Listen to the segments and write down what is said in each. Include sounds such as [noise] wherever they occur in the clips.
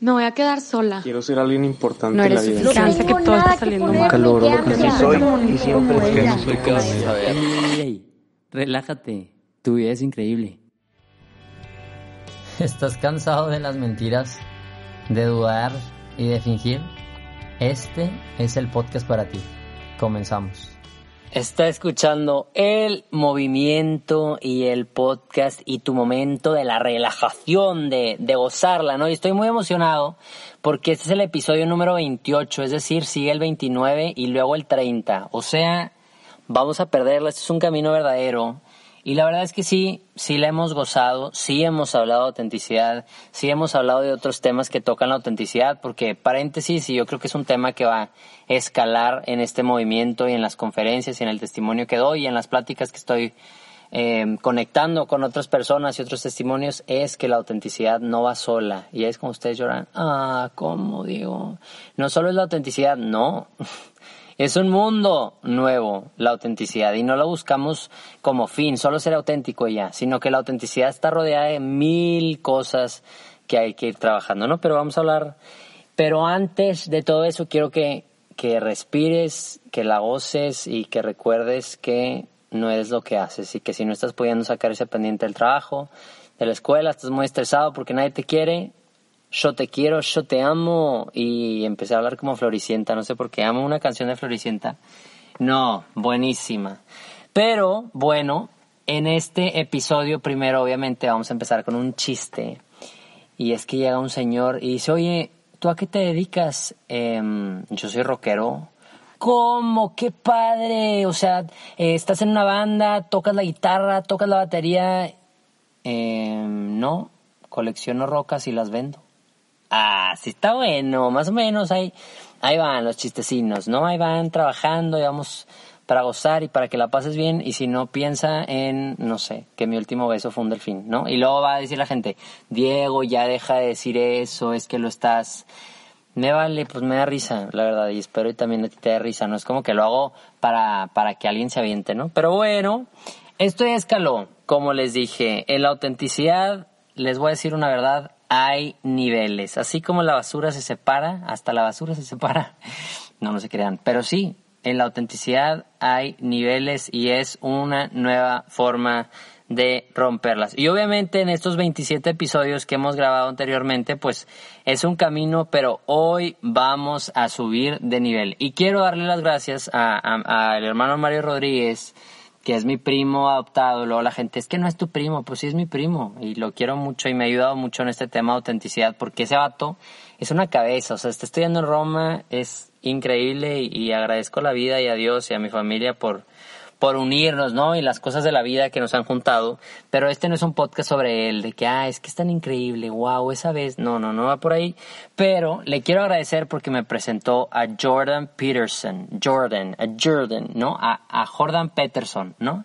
Me voy a quedar sola. Quiero ser alguien importante No en la eres vida. suficiente que todo está saliendo mal. Calor, lo que sí soy y siempre es que no soy Ey, ey, ey, relájate. Tu vida es increíble. [laughs] ¿Estás cansado de las mentiras, de dudar y de fingir? Este es el podcast para ti. Comenzamos. Está escuchando el movimiento y el podcast y tu momento de la relajación, de, de gozarla, ¿no? Y estoy muy emocionado porque este es el episodio número 28, es decir, sigue el 29 y luego el 30. O sea, vamos a perderla, este es un camino verdadero. Y la verdad es que sí, sí la hemos gozado, sí hemos hablado de autenticidad, sí hemos hablado de otros temas que tocan la autenticidad, porque paréntesis, y yo creo que es un tema que va a escalar en este movimiento y en las conferencias y en el testimonio que doy y en las pláticas que estoy eh, conectando con otras personas y otros testimonios, es que la autenticidad no va sola. Y es como ustedes lloran, ah, ¿cómo digo? No solo es la autenticidad, no. [laughs] Es un mundo nuevo la autenticidad y no la buscamos como fin, solo ser auténtico y ya, sino que la autenticidad está rodeada de mil cosas que hay que ir trabajando, ¿no? Pero vamos a hablar, pero antes de todo eso quiero que, que respires, que la goces y que recuerdes que no eres lo que haces y que si no estás pudiendo sacar ese pendiente del trabajo, de la escuela, estás muy estresado porque nadie te quiere, yo te quiero, yo te amo. Y empecé a hablar como Floricienta, no sé por qué, amo una canción de Floricienta. No, buenísima. Pero bueno, en este episodio primero obviamente vamos a empezar con un chiste. Y es que llega un señor y dice, oye, ¿tú a qué te dedicas? "Em, yo soy rockero. ¿Cómo? ¡Qué padre! O sea, eh, estás en una banda, tocas la guitarra, tocas la batería. Em, no, colecciono rocas y las vendo. Ah, sí está bueno, más o menos ahí, ahí van los chistecinos, ¿no? Ahí van trabajando y vamos para gozar y para que la pases bien y si no piensa en, no sé, que mi último beso fue un delfín, ¿no? Y luego va a decir la gente, Diego, ya deja de decir eso, es que lo estás... Me vale, pues me da risa, la verdad, y espero y también a ti te dé risa, no es como que lo hago para, para que alguien se aviente, ¿no? Pero bueno, esto ya escaló, como les dije, en la autenticidad, les voy a decir una verdad, hay niveles. Así como la basura se separa, hasta la basura se separa. No, no se crean. Pero sí, en la autenticidad hay niveles y es una nueva forma de romperlas. Y obviamente en estos 27 episodios que hemos grabado anteriormente, pues es un camino, pero hoy vamos a subir de nivel. Y quiero darle las gracias al hermano Mario Rodríguez, es mi primo adoptado, luego la gente, es que no es tu primo, pues sí es mi primo, y lo quiero mucho y me ha ayudado mucho en este tema de autenticidad, porque ese vato es una cabeza, o sea, está estudiando en Roma, es increíble y, y agradezco la vida y a Dios y a mi familia por, por unirnos, ¿no? Y las cosas de la vida que nos han juntado. Pero este no es un podcast sobre él, de que, ah, es que es tan increíble, wow, esa vez. No, no, no va por ahí. Pero le quiero agradecer porque me presentó a Jordan Peterson, Jordan, a Jordan, ¿no? A, a Jordan Peterson, ¿no?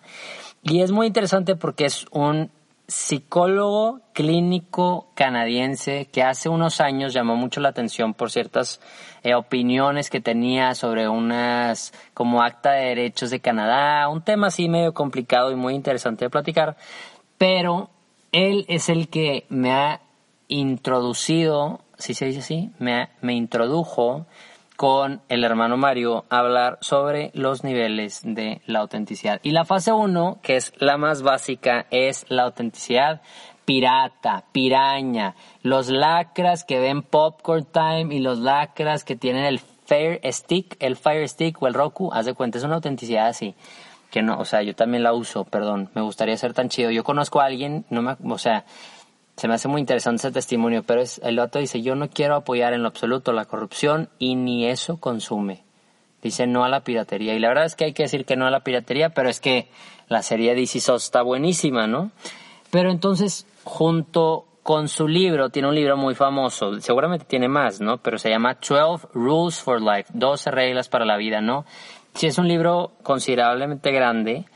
Y es muy interesante porque es un psicólogo clínico canadiense que hace unos años llamó mucho la atención por ciertas eh, opiniones que tenía sobre unas como acta de derechos de Canadá, un tema así medio complicado y muy interesante de platicar, pero él es el que me ha introducido, si se dice así, me, me introdujo con el hermano Mario hablar sobre los niveles de la autenticidad. Y la fase 1, que es la más básica, es la autenticidad pirata, piraña, los lacras que ven Popcorn Time y los lacras que tienen el Fire Stick, el Fire Stick o el Roku, haz de cuenta, es una autenticidad así. Que no, o sea, yo también la uso, perdón, me gustaría ser tan chido. Yo conozco a alguien, no me, o sea, se me hace muy interesante ese testimonio, pero es, el vato dice, yo no quiero apoyar en lo absoluto la corrupción y ni eso consume. Dice no a la piratería. Y la verdad es que hay que decir que no a la piratería, pero es que la serie de SOS está buenísima, ¿no? Pero entonces, junto con su libro, tiene un libro muy famoso, seguramente tiene más, ¿no? Pero se llama 12 Rules for Life, 12 reglas para la vida, ¿no? Sí, es un libro considerablemente grande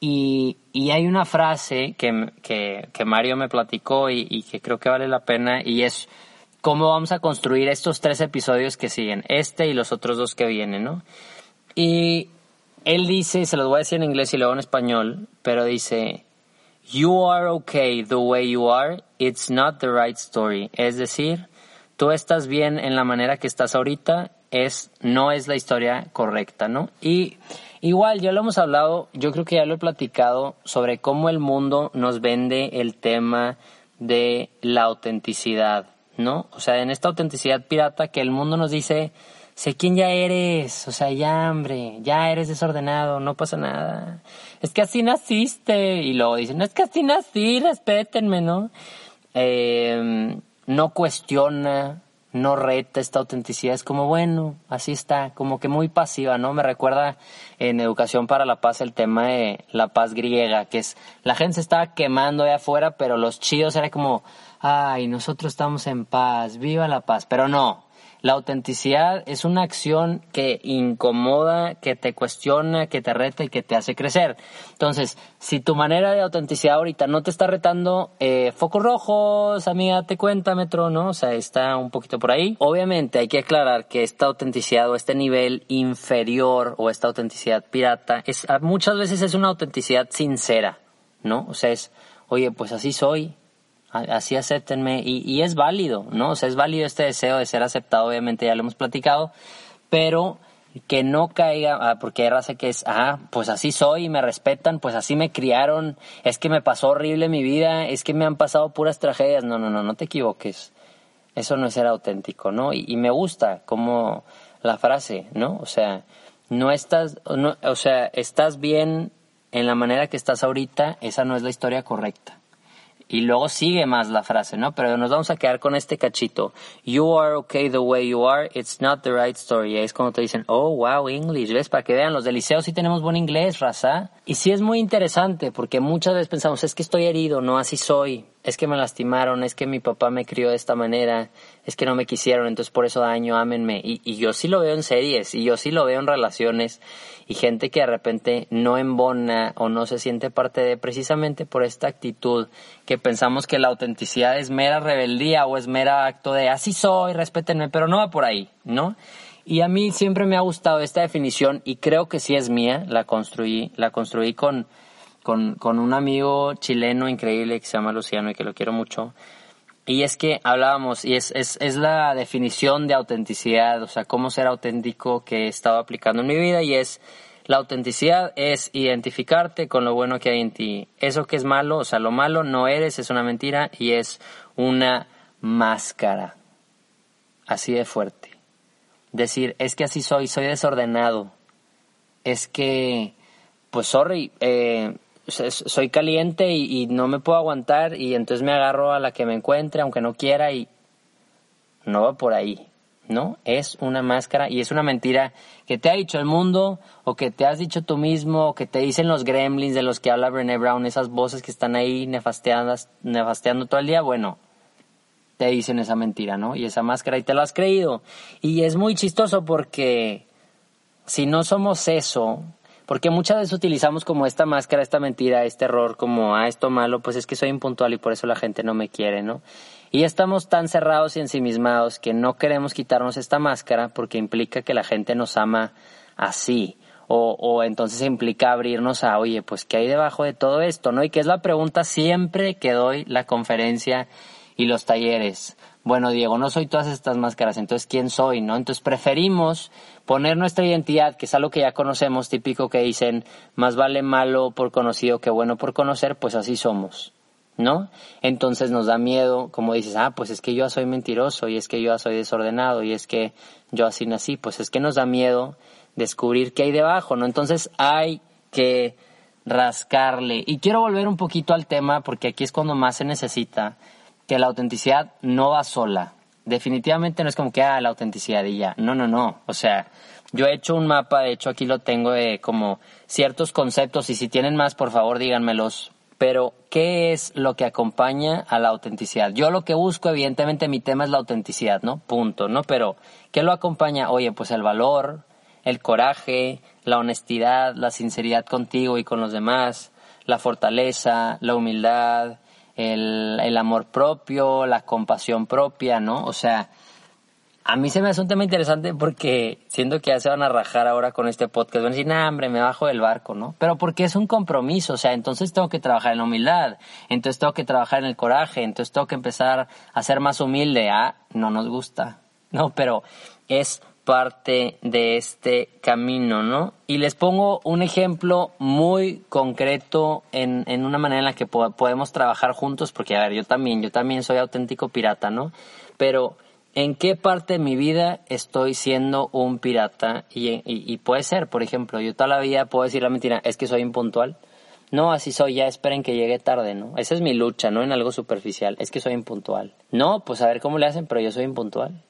y, y hay una frase que, que, que Mario me platicó y, y que creo que vale la pena y es cómo vamos a construir estos tres episodios que siguen, este y los otros dos que vienen, ¿no? Y él dice, se los voy a decir en inglés y luego en español, pero dice, You are okay the way you are, it's not the right story. Es decir, tú estás bien en la manera que estás ahorita, es, no es la historia correcta, ¿no? Y igual, ya lo hemos hablado, yo creo que ya lo he platicado sobre cómo el mundo nos vende el tema de la autenticidad, ¿no? O sea, en esta autenticidad pirata que el mundo nos dice, sé quién ya eres, o sea, ya, hombre, ya eres desordenado, no pasa nada. Es que así naciste. Y luego dicen, es que así nací, respétenme, ¿no? Eh, no cuestiona, no reta esta autenticidad, es como, bueno, así está, como que muy pasiva, ¿no? Me recuerda en Educación para la Paz el tema de la paz griega, que es, la gente se estaba quemando allá afuera, pero los chidos era como, ay, nosotros estamos en paz, viva la paz, pero no, la autenticidad es una acción que incomoda, que te cuestiona, que te reta y que te hace crecer. Entonces, si tu manera de autenticidad ahorita no te está retando, eh, focos rojos, amiga, te cuenta, Metro, ¿no? O sea, está un poquito por ahí. Obviamente hay que aclarar que esta autenticidad o este nivel inferior o esta autenticidad pirata es, muchas veces es una autenticidad sincera, ¿no? O sea, es, oye, pues así soy, así acéptenme y, y, es válido, ¿no? O sea, es válido este deseo de ser aceptado, obviamente ya lo hemos platicado, pero que no caiga, ah, porque hay raza que es, ah, pues así soy y me respetan, pues así me criaron, es que me pasó horrible mi vida, es que me han pasado puras tragedias, no, no, no, no te equivoques, eso no es ser auténtico, ¿no? Y, me gusta como la frase, ¿no? O sea, no estás, no, o sea, estás bien en la manera que estás ahorita, esa no es la historia correcta y luego sigue más la frase, ¿no? Pero nos vamos a quedar con este cachito. You are okay the way you are, it's not the right story. Es cuando te dicen, oh, wow, English, ¿ves? Para que vean, los del liceo sí tenemos buen inglés, raza. Y sí es muy interesante porque muchas veces pensamos, es que estoy herido, no así soy es que me lastimaron, es que mi papá me crió de esta manera, es que no me quisieron, entonces por eso daño, ámenme. Y, yo sí lo veo en series, y yo sí lo veo en relaciones, y gente que de repente no embona o no se siente parte de precisamente por esta actitud que pensamos que la autenticidad es mera rebeldía o es mera acto de así soy, respétenme, pero no va por ahí, ¿no? Y a mí siempre me ha gustado esta definición y creo que sí es mía, la construí, la construí con con, con un amigo chileno increíble que se llama Luciano y que lo quiero mucho. Y es que hablábamos, y es, es, es, la definición de autenticidad, o sea, cómo ser auténtico que he estado aplicando en mi vida, y es, la autenticidad es identificarte con lo bueno que hay en ti. Eso que es malo, o sea, lo malo no eres, es una mentira, y es una máscara. Así de fuerte. Decir, es que así soy, soy desordenado. Es que, pues sorry, eh, soy caliente y, no me puedo aguantar y entonces me agarro a la que me encuentre aunque no quiera y no va por ahí, ¿no? Es una máscara y es una mentira que te ha dicho el mundo o que te has dicho tú mismo o que te dicen los gremlins de los que habla Brené Brown, esas voces que están ahí nefasteando todo el día, bueno, te dicen esa mentira, ¿no? Y esa máscara y te lo has creído. Y es muy chistoso porque si no somos eso, porque muchas veces utilizamos como esta máscara, esta mentira, este error, como, ah, esto malo, pues es que soy impuntual y por eso la gente no me quiere, ¿no? Y estamos tan cerrados y ensimismados que no queremos quitarnos esta máscara porque implica que la gente nos ama así. O, o entonces implica abrirnos a, oye, pues, ¿qué hay debajo de todo esto? ¿No? Y que es la pregunta siempre que doy la conferencia y los talleres. Bueno, Diego, no soy todas estas máscaras, entonces, ¿quién soy? ¿No? Entonces preferimos poner nuestra identidad, que es algo que ya conocemos, típico que dicen, más vale malo por conocido que bueno por conocer, pues así somos, ¿no? Entonces nos da miedo, como dices, ah, pues es que yo soy mentiroso, y es que yo soy desordenado, y es que yo así nací, pues es que nos da miedo descubrir qué hay debajo, ¿no? Entonces hay que rascarle. Y quiero volver un poquito al tema, porque aquí es cuando más se necesita, que la autenticidad no va sola, definitivamente no es como que, ah, la autenticidad y ya. No, no, no. O sea, yo he hecho un mapa, de hecho aquí lo tengo de como ciertos conceptos y si tienen más, por favor díganmelos Pero, ¿qué es lo que acompaña a la autenticidad? Yo lo que busco, evidentemente, mi tema es la autenticidad, ¿no? Punto, ¿no? Pero, ¿qué lo acompaña? Oye, pues el valor, el coraje, la honestidad, la sinceridad contigo y con los demás, la fortaleza, la humildad, el, el amor propio, la compasión propia, ¿no? O sea, a mí se me hace un tema interesante porque siento que ya se van a rajar ahora con este podcast. Van a decir, nah, hombre, me bajo del barco, ¿no? Pero porque es un compromiso, o sea, entonces tengo que trabajar en la humildad, entonces tengo que trabajar en el coraje, entonces tengo que empezar a ser más humilde. Ah, no nos gusta, ¿no? Pero es parte de este camino, ¿no? Y les pongo un ejemplo muy concreto en, en una manera en la que podemos trabajar juntos, porque, a ver, yo también, yo también soy auténtico pirata, ¿no? Pero en qué parte de mi vida estoy siendo un pirata y, puede ser, por ejemplo, yo toda la vida puedo decir la mentira, es que soy impuntual. No, así soy, ya esperen que llegue tarde, ¿no? Esa es mi lucha, ¿no? En algo superficial, es que soy impuntual. No, pues a ver cómo le hacen, pero yo soy impuntual.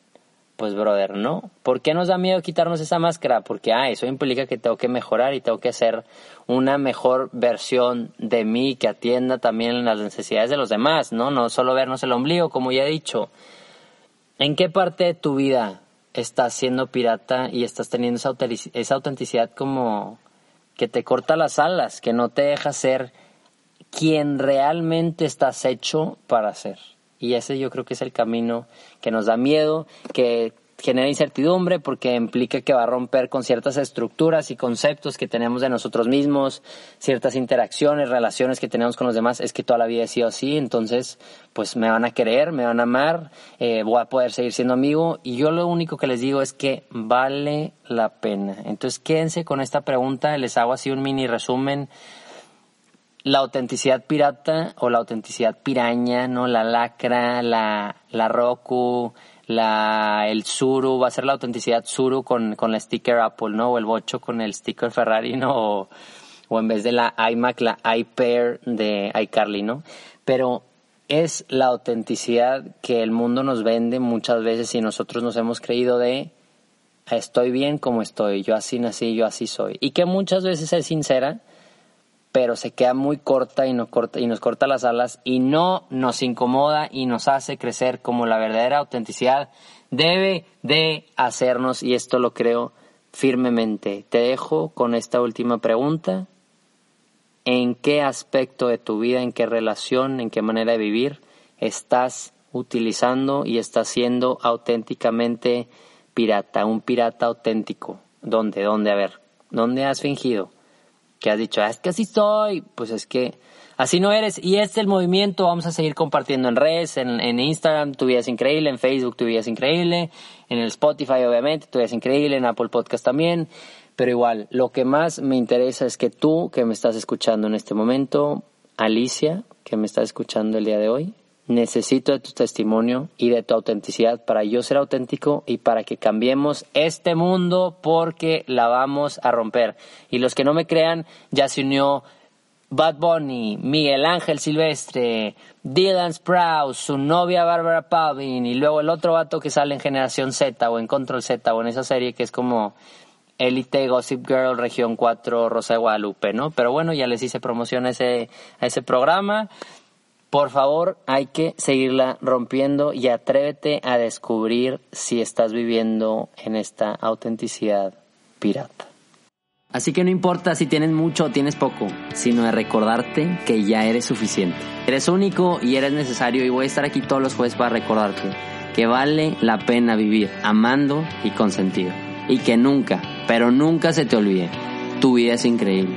Pues, brother, ¿no? ¿Por qué nos da miedo quitarnos esa máscara? Porque, ah, eso implica que tengo que mejorar y tengo que hacer una mejor versión de mí que atienda también las necesidades de los demás, ¿no? No solo vernos el ombligo, como ya he dicho. ¿En qué parte de tu vida estás siendo pirata y estás teniendo esa, autenticidad como que te corta las alas, que no te deja ser quien realmente estás hecho para ser? Y ese yo creo que es el camino que nos da miedo, que genera incertidumbre porque implica que va a romper con ciertas estructuras y conceptos que tenemos de nosotros mismos, ciertas interacciones, relaciones que tenemos con los demás, es que toda la vida he sido así, entonces pues me van a querer, me van a amar, eh, voy a poder seguir siendo amigo y yo lo único que les digo es que vale la pena. Entonces quédense con esta pregunta, les hago así un mini resumen. La autenticidad pirata o la autenticidad piraña, ¿no? La lacra, la, la roku, la, el Suru, va a ser la autenticidad Suru con, con la sticker Apple, ¿no? O el Bocho con el sticker Ferrari, ¿no? O, en vez de la iMac, la iPair de iCarly, ¿no? Pero es la autenticidad que el mundo nos vende muchas veces y nosotros nos hemos creído de estoy bien como estoy, yo así nací, yo así soy. Y que muchas veces es sincera, pero se queda muy corta y nos corta, y nos corta las alas y no nos incomoda y nos hace crecer como la verdadera autenticidad debe de hacernos y esto lo creo firmemente. Te dejo con esta última pregunta. ¿En qué aspecto de tu vida, en qué relación, en qué manera de vivir estás utilizando y estás siendo auténticamente pirata, un pirata auténtico? ¿Dónde? ¿Dónde? A ver, ¿dónde has fingido? Que has dicho, ah, es que así soy, pues es que así no eres. Y este es el movimiento, vamos a seguir compartiendo en redes, en, en Instagram, tu vida es increíble, en Facebook tu vida es increíble, en el Spotify obviamente tu vida es increíble, en Apple Podcast también. Pero igual, lo que más me interesa es que tú que me estás escuchando en este momento, Alicia, que me estás escuchando el día de hoy, Necesito de tu testimonio y de tu autenticidad para yo ser auténtico y para que cambiemos este mundo porque la vamos a romper. Y los que no me crean, ya se unió Bad Bunny, Miguel Ángel Silvestre, Dylan Sprouse, su novia Barbara Pavin y luego el otro vato que sale en Generación Z o en Control Z o en esa serie que es como Elite Gossip Girl Región 4 Rosa de Guadalupe, ¿no? Pero bueno, ya les hice promoción a ese, a ese programa. Por favor, hay que seguirla rompiendo y atrévete a descubrir si estás viviendo en esta autenticidad pirata. Así que no importa si tienes mucho o tienes poco, sino de recordarte que ya eres suficiente. Eres único y eres necesario y voy a estar aquí todos los jueves para recordarte que vale la pena vivir amando y con sentido. Y que nunca, pero nunca se te olvide, tu vida es increíble.